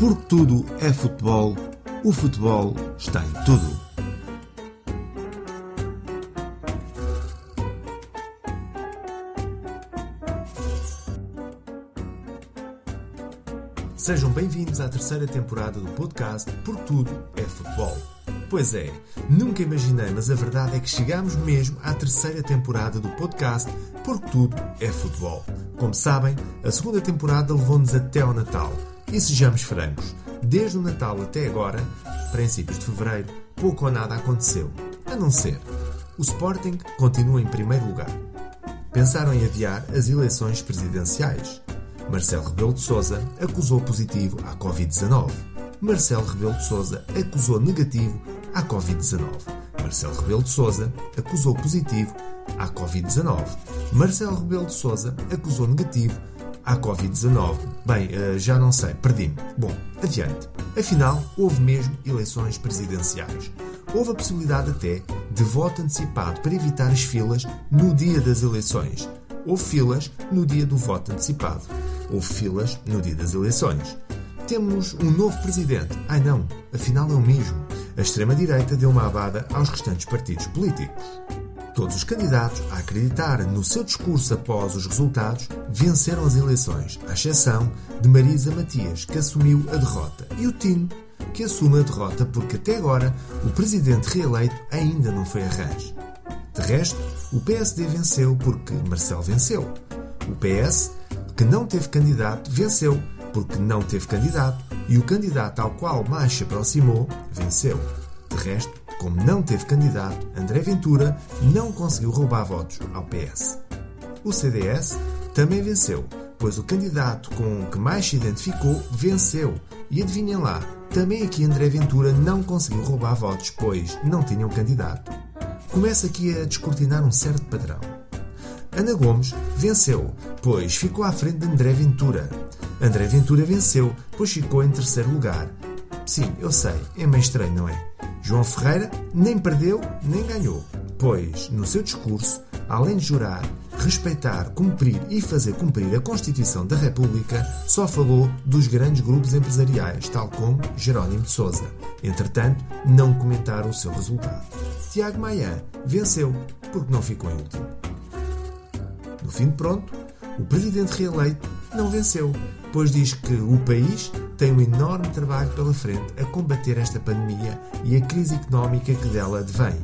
Porque tudo é futebol, o futebol está em tudo. Sejam bem-vindos à terceira temporada do podcast Porque Tudo é Futebol. Pois é, nunca imaginei, mas a verdade é que chegamos mesmo à terceira temporada do podcast Porque Tudo é Futebol. Como sabem, a segunda temporada levou-nos até ao Natal. E sejamos francos, desde o Natal até agora, princípios de fevereiro, pouco ou nada aconteceu. A não ser, o Sporting continua em primeiro lugar. Pensaram em adiar as eleições presidenciais. Marcelo Rebelo de Sousa acusou positivo à Covid-19. Marcelo Rebelo de Sousa acusou negativo à Covid-19. Marcelo Rebelo de Sousa acusou positivo à Covid-19. Marcelo Rebelo de Sousa acusou negativo à Covid-19. Bem, eh, já não sei, perdi-me. Bom, adiante. Afinal, houve mesmo eleições presidenciais. Houve a possibilidade até de voto antecipado para evitar as filas no dia das eleições. Houve filas no dia do voto antecipado. Houve filas no dia das eleições. Temos um novo presidente. Ai não, afinal é o mesmo. A extrema-direita deu uma abada aos restantes partidos políticos. Todos os candidatos a acreditar no seu discurso após os resultados venceram as eleições, à exceção de Marisa Matias, que assumiu a derrota, e o Tino, que assume a derrota porque até agora o presidente reeleito ainda não foi arranjo. De resto, o PSD venceu porque Marcelo venceu. O PS, que não teve candidato, venceu porque não teve candidato e o candidato ao qual mais se aproximou venceu. De resto, como não teve candidato, André Ventura não conseguiu roubar votos ao PS. O CDS também venceu, pois o candidato com que mais se identificou venceu. E adivinhem lá, também aqui André Ventura não conseguiu roubar votos, pois não tinha um candidato. Começa aqui a descortinar um certo padrão. Ana Gomes venceu, pois ficou à frente de André Ventura. André Ventura venceu, pois ficou em terceiro lugar. Sim, eu sei, é meio estranho, não é? João Ferreira nem perdeu nem ganhou, pois, no seu discurso, além de jurar, respeitar, cumprir e fazer cumprir a Constituição da República, só falou dos grandes grupos empresariais, tal como Jerónimo de Sousa. Entretanto, não comentaram o seu resultado. Tiago Maia venceu, porque não ficou em último. No fim de pronto, o presidente reeleito não venceu, pois diz que o país tem um enorme trabalho pela frente a combater esta pandemia e a crise económica que dela advém.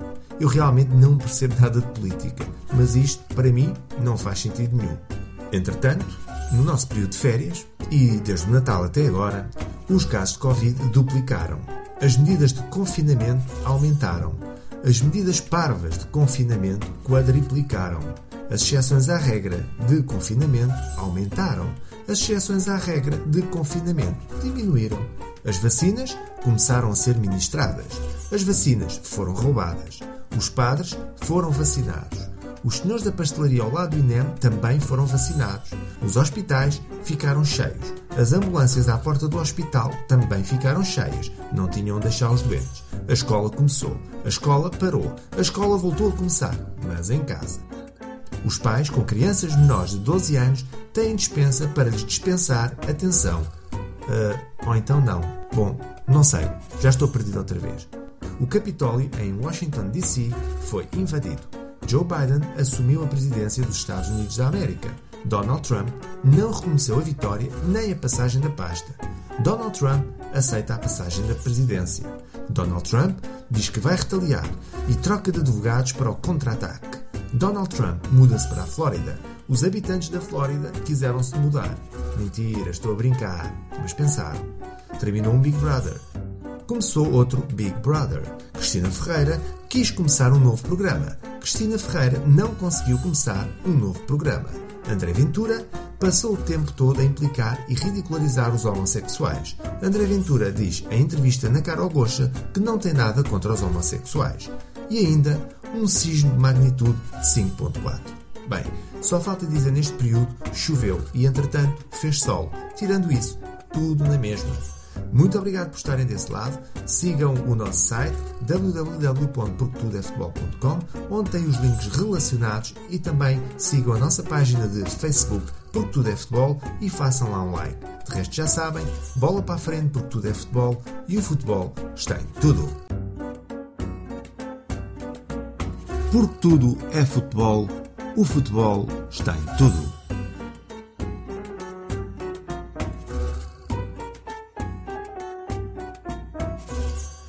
Eu realmente não percebo nada de política, mas isto, para mim, não faz sentido nenhum. Entretanto, no nosso período de férias, e desde o Natal até agora, os casos de Covid duplicaram. As medidas de confinamento aumentaram. As medidas parvas de confinamento quadriplicaram. As exceções à regra de confinamento aumentaram as exceções à regra de confinamento diminuíram. As vacinas começaram a ser ministradas. As vacinas foram roubadas. Os padres foram vacinados. Os senhores da pastelaria ao lado do INEM também foram vacinados. Os hospitais ficaram cheios. As ambulâncias à porta do hospital também ficaram cheias. Não tinham onde deixar os doentes. A escola começou. A escola parou. A escola voltou a começar, mas em casa. Os pais com crianças menores de 12 anos têm dispensa para lhes dispensar atenção. Uh, ou então não. Bom, não sei. Já estou perdido outra vez. O Capitólio, em Washington, D.C., foi invadido. Joe Biden assumiu a presidência dos Estados Unidos da América. Donald Trump não reconheceu a vitória nem a passagem da pasta. Donald Trump aceita a passagem da presidência. Donald Trump diz que vai retaliar e troca de advogados para o contra-ataque. Donald Trump muda-se para a Flórida. Os habitantes da Flórida quiseram-se mudar. Mentira, estou a brincar. Mas pensaram. Terminou um Big Brother. Começou outro Big Brother. Cristina Ferreira quis começar um novo programa. Cristina Ferreira não conseguiu começar um novo programa. André Ventura passou o tempo todo a implicar e ridicularizar os homossexuais. André Ventura diz em entrevista na Carol Gocha que não tem nada contra os homossexuais. E ainda um sismo de magnitude 5.4. Bem, só falta dizer neste período choveu e entretanto fez sol. Tirando isso, tudo na mesma. Muito obrigado por estarem desse lado. Sigam o nosso site www.portudefutebol.com onde tem os links relacionados e também sigam a nossa página de Facebook porque tudo é futebol e façam lá um like. De resto já sabem, bola para a frente porque tudo é futebol e o futebol está em tudo. Porque tudo é futebol, o futebol está em tudo.